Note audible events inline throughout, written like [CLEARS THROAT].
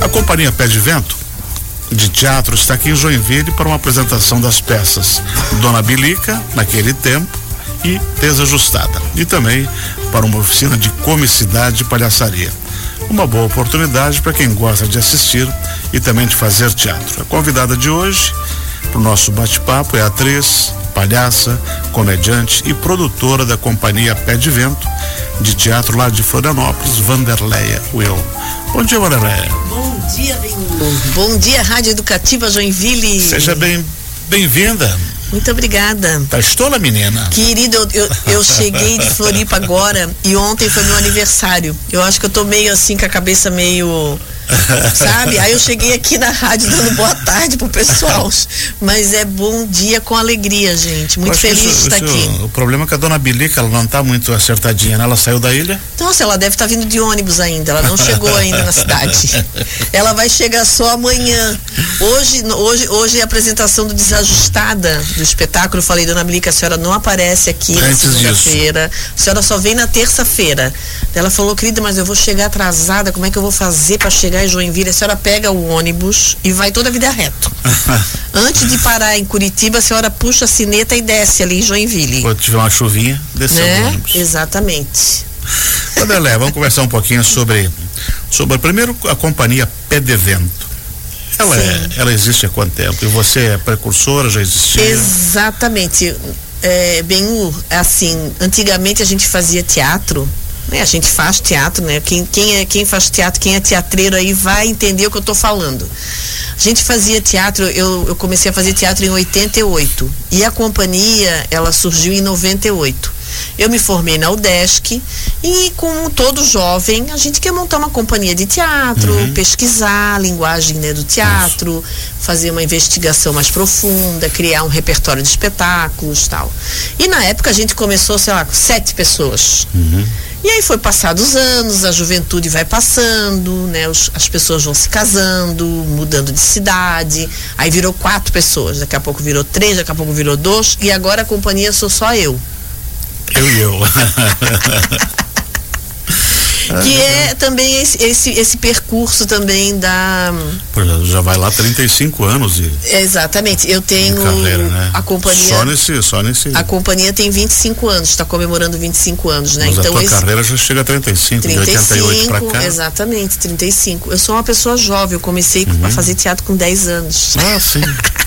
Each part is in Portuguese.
A companhia Pé de Vento de teatro está aqui em Joinville para uma apresentação das peças Dona Bilica, naquele tempo, e Desajustada. E também para uma oficina de comicidade e palhaçaria. Uma boa oportunidade para quem gosta de assistir e também de fazer teatro. A convidada de hoje para o nosso bate-papo é a atriz, palhaça, comediante e produtora da companhia Pé de Vento de teatro lá de Florianópolis, Vanderleia Will. Bom dia, Vanderleia. Bom dia, bem Bom dia, Rádio Educativa Joinville. Seja bem bem-vinda. Muito obrigada. Tá estola, menina. Querido, eu, eu, eu, cheguei de Floripa agora e ontem foi meu aniversário. Eu acho que eu tô meio assim, com a cabeça meio [LAUGHS] sabe? Aí eu cheguei aqui na rádio dando boa tarde pro pessoal. Mas é bom dia com alegria, gente. Muito feliz isso, de estar isso, aqui. O problema é que a dona Bilica, ela não tá muito acertadinha, né? Ela saiu da ilha? Nossa, ela deve estar tá vindo de ônibus ainda. Ela não chegou ainda na cidade. [LAUGHS] Ela vai chegar só amanhã. Hoje, hoje, hoje é a apresentação do Desajustada do espetáculo. Eu falei, dona Bilica, a senhora não aparece aqui Antes na segunda-feira. A senhora só vem na terça-feira. Ela falou, querida, mas eu vou chegar atrasada. Como é que eu vou fazer para chegar em Joinville, a senhora pega o ônibus e vai toda a vida reto. [LAUGHS] Antes de parar em Curitiba, a senhora puxa a sineta e desce ali em Joinville. Quando tiver uma chuvinha, desceu né? o ônibus. Exatamente. Vanderlé, vamos [LAUGHS] conversar um pouquinho sobre, sobre primeiro a companhia Pé de Vento. Ela, é, ela existe há quanto tempo? E você é precursora, já existia? Exatamente. É, bem, assim, antigamente a gente fazia teatro né? A gente faz teatro, né? Quem, quem, é, quem faz teatro, quem é teatreiro aí vai entender o que eu estou falando. A gente fazia teatro, eu, eu comecei a fazer teatro em 88 e a companhia ela surgiu em 98. Eu me formei na UDESC e, como todo jovem, a gente quer montar uma companhia de teatro, uhum. pesquisar a linguagem né, do teatro, Isso. fazer uma investigação mais profunda, criar um repertório de espetáculos tal. E na época a gente começou, sei lá, com sete pessoas. Uhum. E aí foi passados os anos, a juventude vai passando, né? Os, as pessoas vão se casando, mudando de cidade. Aí virou quatro pessoas, daqui a pouco virou três, daqui a pouco virou dois, e agora a companhia sou só eu. Eu e eu. [LAUGHS] que é também esse, esse, esse percurso também da. Já vai lá 35 anos de. Exatamente. Eu tenho carreira, né? a companhia. Só nesse, só nesse. A companhia tem 25 anos, está comemorando 25 anos, né? Mas então a tua esse... carreira já chega a 35, 35 de 88 para cá. Exatamente, 35. Eu sou uma pessoa jovem, eu comecei uhum. a fazer teatro com 10 anos. Ah, sim. [LAUGHS]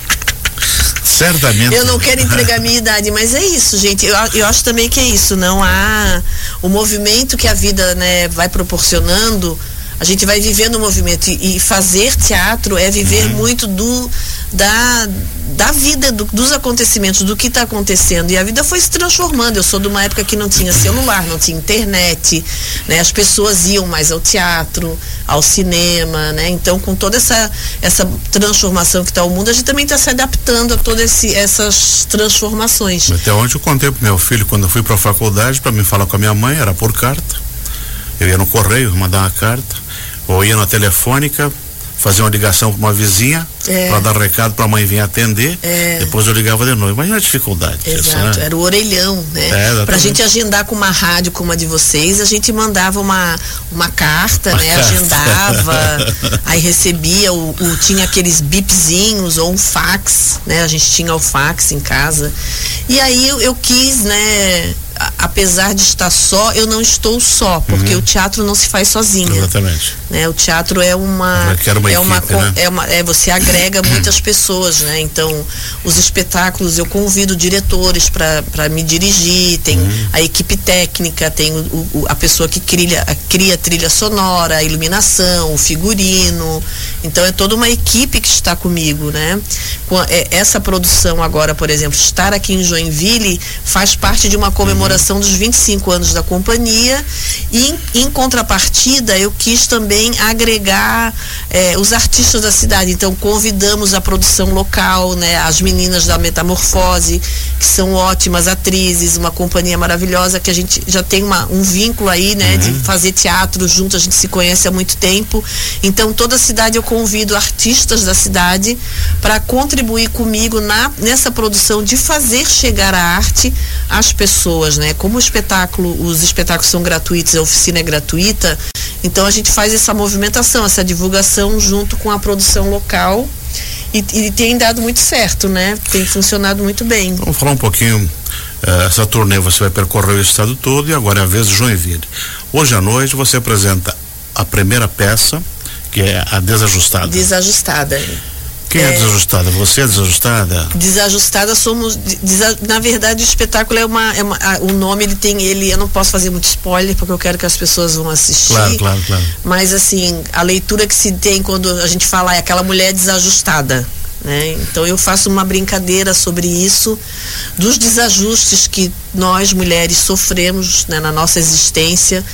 Certamente. Eu não quero entregar minha idade, mas é isso, gente. Eu, eu acho também que é isso. Não há o movimento que a vida né, vai proporcionando. A gente vai vivendo o movimento e, e fazer teatro é viver uhum. muito do da, da vida, do, dos acontecimentos, do que está acontecendo. E a vida foi se transformando. Eu sou de uma época que não tinha celular, não tinha internet, né? As pessoas iam mais ao teatro, ao cinema, né? Então, com toda essa, essa transformação que está o mundo, a gente também está se adaptando a todas essas transformações. Até onde eu contei pro meu filho, quando eu fui para a faculdade, para me falar com a minha mãe, era por carta. Eu ia no correio, mandar uma carta, ou ia na telefônica, fazer uma ligação para uma vizinha é. para dar recado para a mãe vir atender. É. Depois eu ligava de novo. Imagina a dificuldade. Exato, disso, né? era o orelhão, né? É, para a gente agendar com uma rádio como a de vocês, a gente mandava uma, uma carta, uma né? Carta. Agendava, [LAUGHS] aí recebia, o, o, tinha aqueles bipzinhos ou um fax, né? A gente tinha o fax em casa. E aí eu, eu quis, né? Apesar de estar só, eu não estou só, porque uhum. o teatro não se faz sozinho. Exatamente. Né? O teatro é uma, uma é uma, né? é uma é você agrega [CLEARS THROAT] muitas pessoas, né? Então, os espetáculos eu convido diretores para me dirigir, tem uhum. a equipe técnica, tem o, o, a pessoa que cria, cria trilha sonora, a iluminação, o figurino. Então é toda uma equipe que está comigo, né? É, essa produção agora, por exemplo, estar aqui em Joinville faz parte de uma comemoração dos 25 anos da companhia e em, contrapartida eu quis também agregar é, os artistas da cidade. Então convidamos a produção local, né? As meninas da Metamorfose, que são ótimas atrizes, uma companhia maravilhosa que a gente já tem uma, um vínculo aí, né? Uhum. De fazer teatro junto, a gente se conhece há muito tempo. Então toda a cidade eu convido artistas da cidade para contribuir comigo na, nessa produção de fazer chegar a arte às pessoas, né? Como o espetáculo, os espetáculos são gratuitos, a oficina é gratuita, então a gente faz essa movimentação, essa divulgação junto com a produção local e, e tem dado muito certo, né? Tem funcionado muito bem. Vamos falar um pouquinho eh, essa turnê você vai percorrer o estado todo e agora é a vez de Joinville. Hoje à noite você apresenta a primeira peça, que é a Desajustada. Desajustada. Quem é, é desajustada? Você é desajustada? Desajustada somos. Desa, na verdade, o espetáculo é uma. É uma a, o nome ele tem. ele Eu não posso fazer muito spoiler, porque eu quero que as pessoas vão assistir. Claro, claro, claro. Mas, assim, a leitura que se tem quando a gente fala é aquela mulher desajustada. Né? Então eu faço uma brincadeira sobre isso, dos desajustes que nós mulheres sofremos né, na nossa existência,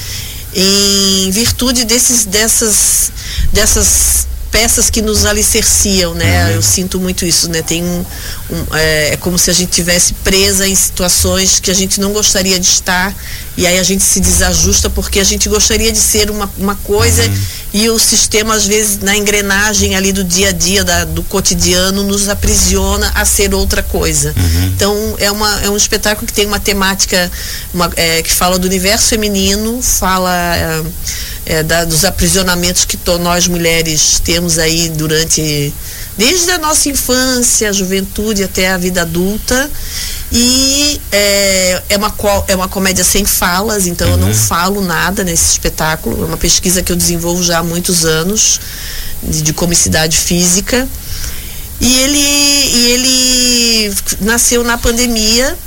em virtude desses, dessas, dessas peças que nos alicerciam, né? Uhum. Eu sinto muito isso, né? Tem um, um é, é, como se a gente tivesse presa em situações que a gente não gostaria de estar e aí a gente se desajusta porque a gente gostaria de ser uma, uma coisa uhum. e o sistema às vezes na engrenagem ali do dia a dia da, do cotidiano nos aprisiona a ser outra coisa. Uhum. Então é uma é um espetáculo que tem uma temática uma, é, que fala do universo feminino, fala é, é, da, dos aprisionamentos que to, nós mulheres temos aí durante desde a nossa infância, a juventude até a vida adulta. E é, é, uma, é uma comédia sem falas, então uhum. eu não uhum. falo nada nesse espetáculo. É uma pesquisa que eu desenvolvo já há muitos anos de, de comicidade física. E ele, e ele nasceu na pandemia,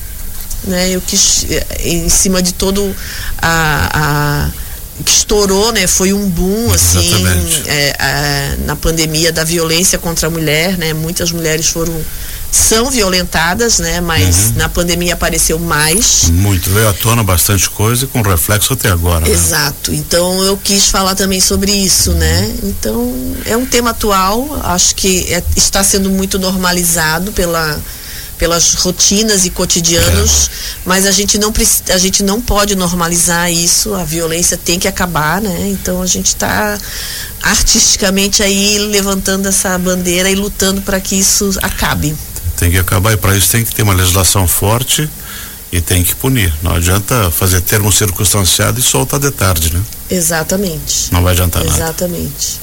né? Eu quis, em cima de todo a, a que estourou, né? Foi um boom, assim, é, é, na pandemia da violência contra a mulher, né? Muitas mulheres foram são violentadas, né? Mas uhum. na pandemia apareceu mais. Muito, veio à tona bastante coisa e com reflexo até agora. Né? Exato. Né? Então eu quis falar também sobre isso, uhum. né? Então é um tema atual, acho que é, está sendo muito normalizado pela pelas rotinas e cotidianos, é. mas a gente não a gente não pode normalizar isso, a violência tem que acabar, né? Então a gente está artisticamente aí levantando essa bandeira e lutando para que isso acabe. Tem que acabar e para isso tem que ter uma legislação forte e tem que punir. Não adianta fazer termo circunstanciado e soltar de tarde, né? Exatamente. Não vai adiantar Exatamente. nada. Exatamente.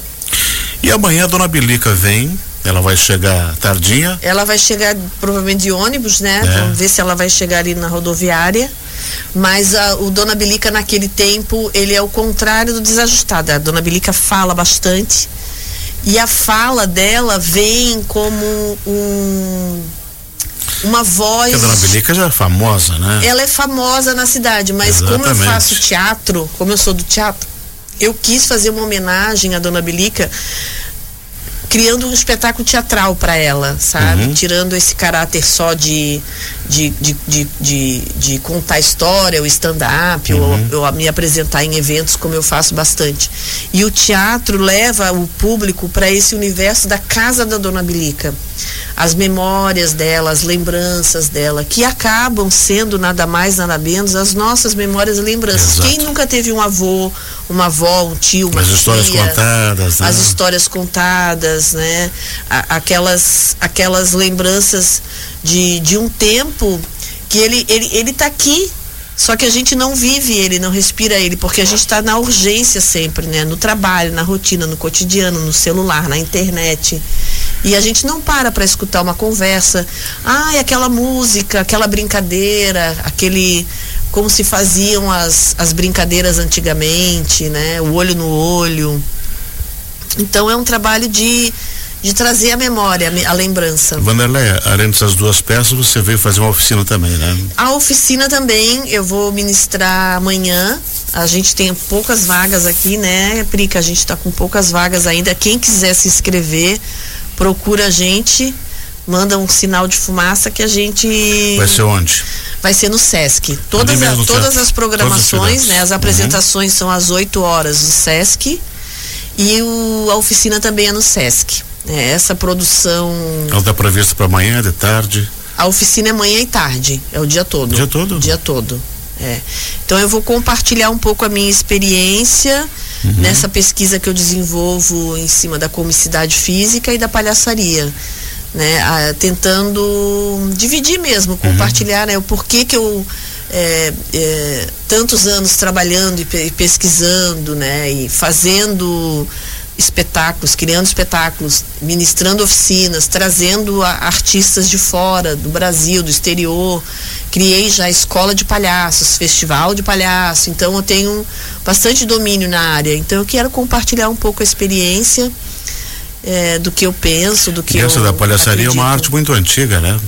E amanhã a dona Bilica vem ela vai chegar tardinha? Ela vai chegar provavelmente de ônibus, né? É. Vamos ver se ela vai chegar ali na rodoviária. Mas a, o Dona Bilica naquele tempo, ele é o contrário do desajustado. A Dona Bilica fala bastante. E a fala dela vem como um uma voz. Porque a Dona Bilica já é famosa, né? Ela é famosa na cidade, mas Exatamente. como eu faço teatro, como eu sou do teatro, eu quis fazer uma homenagem à Dona Bilica criando um espetáculo teatral para ela, sabe? Uhum. Tirando esse caráter só de, de, de, de, de, de contar história, o stand-up, uhum. ou, ou me apresentar em eventos, como eu faço bastante. E o teatro leva o público para esse universo da casa da Dona Bilica as memórias dela, as lembranças dela, que acabam sendo nada mais, nada menos as nossas memórias e lembranças. Exato. Quem nunca teve um avô, uma avó, um tio, uma As tia, histórias contadas, né? As histórias contadas, né? aquelas, aquelas lembranças de, de um tempo que ele, ele, ele tá aqui só que a gente não vive ele, não respira ele, porque a gente está na urgência sempre, né? No trabalho, na rotina, no cotidiano, no celular, na internet. E a gente não para para escutar uma conversa. Ah, aquela música, aquela brincadeira, aquele. Como se faziam as, as brincadeiras antigamente, né? O olho no olho. Então é um trabalho de de trazer a memória, a lembrança. Vanderlei, além dessas duas peças, você veio fazer uma oficina também, né? A oficina também, eu vou ministrar amanhã. A gente tem poucas vagas aqui, né, Prica? A gente está com poucas vagas ainda. Quem quiser se inscrever, procura a gente, manda um sinal de fumaça que a gente. Vai ser onde? Vai ser no Sesc. Todas, a, todas as programações, né? As apresentações uhum. são às 8 horas no Sesc. E o, a oficina também é no Sesc. É, essa produção. Ela está prevista para amanhã, de tarde? A oficina é manhã e tarde, é o dia todo. O dia todo? Dia todo. É. Então eu vou compartilhar um pouco a minha experiência uhum. nessa pesquisa que eu desenvolvo em cima da comicidade física e da palhaçaria. Né, tentando dividir mesmo, uhum. compartilhar uhum. né, o porquê que eu é, é, tantos anos trabalhando e pesquisando, né, e fazendo espetáculos, criando espetáculos, ministrando oficinas, trazendo a, artistas de fora, do Brasil, do exterior. Criei já a escola de palhaços, festival de palhaço. Então eu tenho bastante domínio na área. Então eu quero compartilhar um pouco a experiência é, do que eu penso, do que e essa eu da palhaçaria acredito. é uma arte muito antiga, né?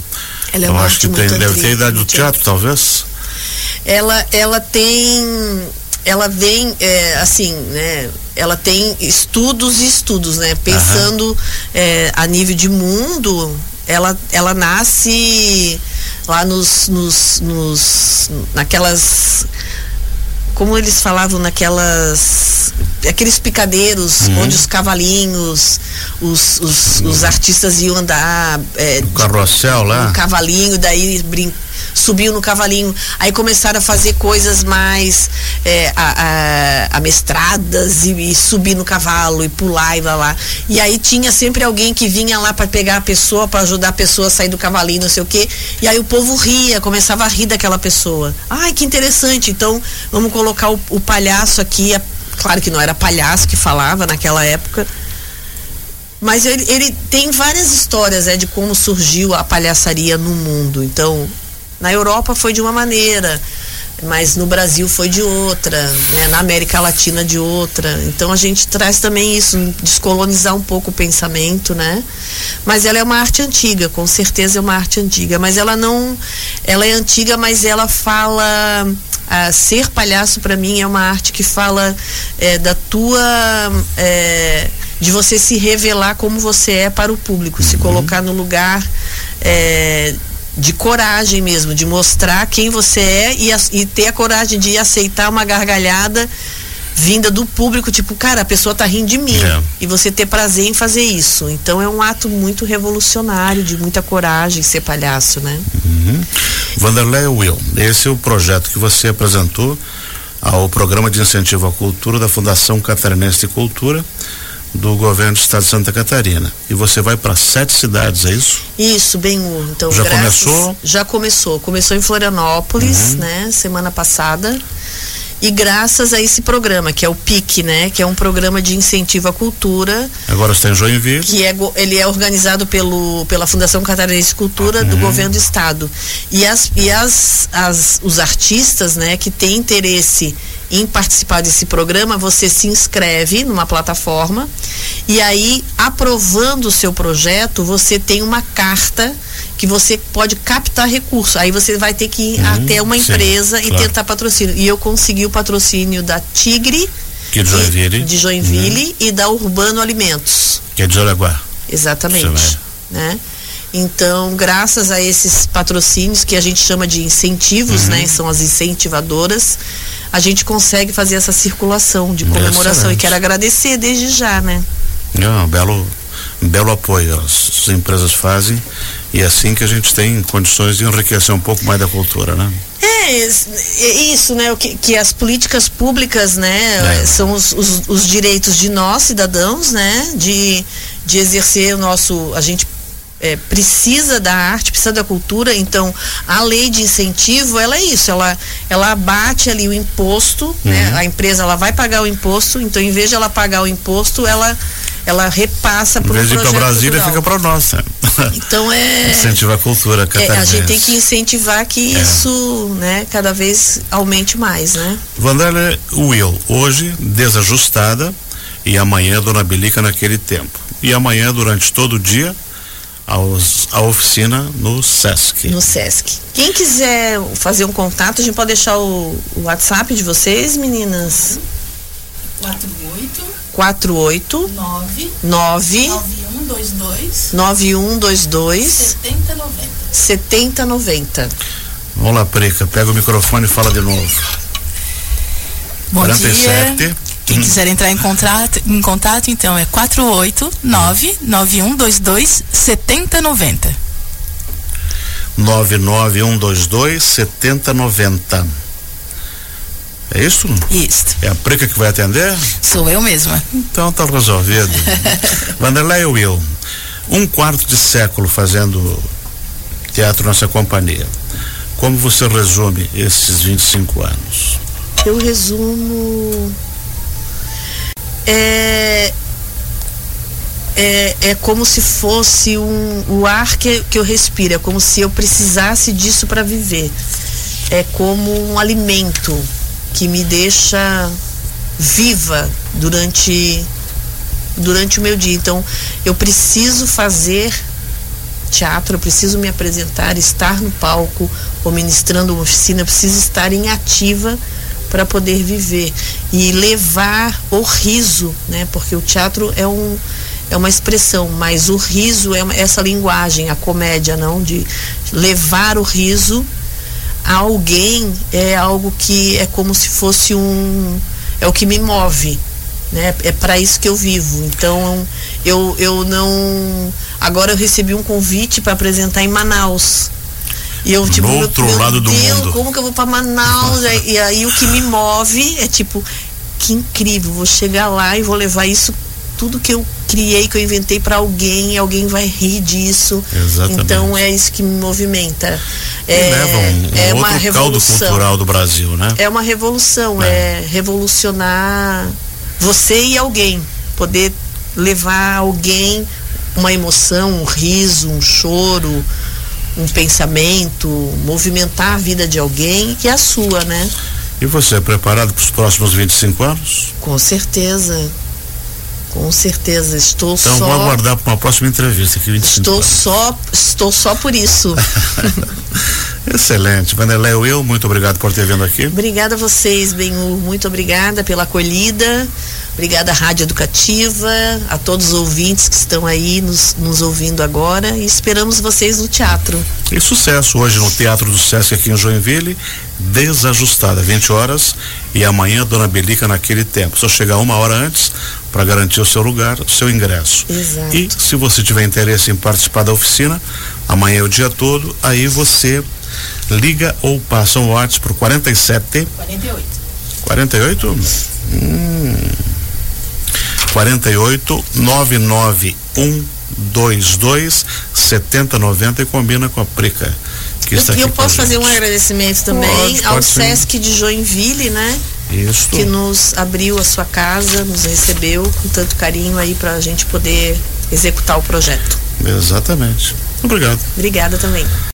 Ela é eu acho que tem, deve ter idade do muito teatro, talvez. Ela ela tem ela vem é, assim né ela tem estudos e estudos né pensando é, a nível de mundo ela ela nasce lá nos, nos, nos naquelas como eles falavam naquelas aqueles picadeiros Uhum. onde os cavalinhos os, os, os artistas iam andar é, O carrossel lá. um cavalinho, daí brin subiu no cavalinho, aí começaram a fazer coisas mais é, a, a, amestradas e, e subir no cavalo e pular e lá lá. E aí tinha sempre alguém que vinha lá para pegar a pessoa, para ajudar a pessoa a sair do cavalinho, não sei o quê. E aí o povo ria, começava a rir daquela pessoa. Ai, que interessante. Então, vamos colocar o, o palhaço aqui. A, claro que não era palhaço que falava naquela época, mas ele, ele tem várias histórias é, de como surgiu a palhaçaria no mundo. Então, na Europa foi de uma maneira, mas no Brasil foi de outra, né? na América Latina de outra. Então a gente traz também isso, descolonizar um pouco o pensamento, né? Mas ela é uma arte antiga, com certeza é uma arte antiga, mas ela não, ela é antiga, mas ela fala a ser palhaço para mim é uma arte que fala é, da tua é, de você se revelar como você é para o público, se colocar no lugar é, de coragem mesmo, de mostrar quem você é e, e ter a coragem de aceitar uma gargalhada vinda do público, tipo, cara, a pessoa tá rindo de mim. É. E você ter prazer em fazer isso. Então é um ato muito revolucionário, de muita coragem ser palhaço, né? Uhum. Vanderlei Will, esse é o projeto que você apresentou ao Programa de Incentivo à Cultura da Fundação Catarinense de Cultura do Governo do Estado de Santa Catarina. E você vai para sete cidades, é isso? Isso, bem Então, Já graças- começou? Uhum. Já começou. Começou em Florianópolis, né? Semana passada. E graças a esse programa, que é o PIC, né? Que é um programa de incentivo à cultura, Agora está em Joinville. que é, ele é organizado pelo, pela Fundação Catarinense de Cultura do Governo do Estado. E, as, e as, as, os artistas, né, que têm interesse em participar desse programa, você se inscreve numa plataforma e aí, aprovando o seu projeto, você tem uma carta que você pode captar recurso. Aí você vai ter que ir Uhum, até uma sim, empresa e claro. tentar patrocínio. E eu consegui o patrocínio da Tigre Que é de Joinville. e, de Joinville e da Urbano Alimentos. Que é de Jaraguá. Exatamente. Né? Então, graças a esses patrocínios que a gente chama de incentivos, Uhum. né? São as incentivadoras, a gente consegue fazer essa circulação de comemoração. Excelente. E quero agradecer desde já, né? É um belo, belo apoio as, as empresas fazem e é assim que a gente tem condições de enriquecer um pouco mais da cultura, né? É, é isso, né? O que, que as políticas públicas, né? É. São os, os, os direitos de nós, cidadãos, né? De, de exercer o nosso. A gente é, precisa da arte, precisa da cultura, então a lei de incentivo, ela é isso, ela, ela abate ali o imposto, né? A empresa ela vai pagar o imposto, então em vez de ela pagar o imposto, ela, ela repassa Em para o vez projeto para Brasília, cultural. fica para nós. né? Então é. [LAUGHS] Incentivar a cultura É, catarinense. a gente tem que incentivar que É. isso, né, cada vez aumente mais, né? Vanderlei Will, hoje desajustada e amanhã Dona Bilica naquele tempo. E amanhã, durante todo o dia, aos, a oficina no Sesc. No Sesc. Quem quiser fazer um contato, a gente pode deixar o, o WhatsApp de vocês, meninas? 48 48 9 9 9122 9122 7090. 7090. Vamos lá, Prica, pega o microfone e fala de novo. Bom 47. dia. Quem quiser entrar em contato, em contato, então é 489 9122 7090. 99122 7090. É isso? Isso. É a Prica que vai atender? Sou eu mesma. Então tá resolvido. [LAUGHS] Vanderlei Will, um quarto de século fazendo teatro nessa companhia. Como você resume esses 25 anos? Eu resumo. É, é, é como se fosse um, o ar que, que eu respiro, é como se eu precisasse disso para viver. É como um alimento que me deixa viva durante durante o meu dia. Então, eu preciso fazer teatro, eu preciso me apresentar, estar no palco ou ministrando uma oficina, eu preciso estar em ativa para poder viver e levar o riso, né? Porque o teatro é um é uma expressão, mas o riso é essa linguagem, a comédia, não de levar o riso alguém é algo que é como se fosse um é o que me move, né? É para isso que eu vivo. Então eu eu não agora eu recebi um convite para apresentar em Manaus. E eu, tipo, no outro meu, lado do mundo. como que eu vou para Manaus? e aí o que me move é tipo, que incrível, vou chegar lá e vou levar isso tudo que eu criei, que eu inventei para alguém, e alguém vai rir disso. Exatamente. Então é isso que me movimenta. E É, leva um, um é uma revolução. cultural do Brasil, né? É uma revolução, É. é. revolucionar você e alguém, poder levar alguém uma emoção, um riso, um choro, um pensamento, movimentar a vida de alguém que é a sua, né? E você, preparado para os próximos 25 anos? Com certeza. Com certeza, estou Então só vou aguardar para uma próxima entrevista aqui 25 estou anos. só estou só por isso. [LAUGHS] Excelente. Vanderlei Will, muito obrigado por ter vindo aqui. Obrigada a vocês, Benhur. Muito obrigada pela acolhida. Obrigada à Rádio Educativa, a todos os ouvintes que estão aí nos, nos ouvindo agora e esperamos vocês no teatro. E sucesso hoje no Teatro do Sesc aqui em Joinville, desajustada, 20 horas, e amanhã Dona Belica naquele tempo. Só chegar uma hora antes para garantir o seu lugar, o seu ingresso. Exato. E se você tiver interesse em participar da oficina, amanhã é o dia todo, aí você liga ou passa um WhatsApp para o 47 48. 48? Hum. 48 991 22 7090 e combina com a Prica. Que está E aqui eu posso fazer um agradecimento também Pode, ao pode sim. Sesc de Joinville, né? Isso. Que nos abriu a sua casa, nos recebeu com tanto carinho aí para a gente poder executar o projeto. Exatamente. Obrigado. Obrigada também.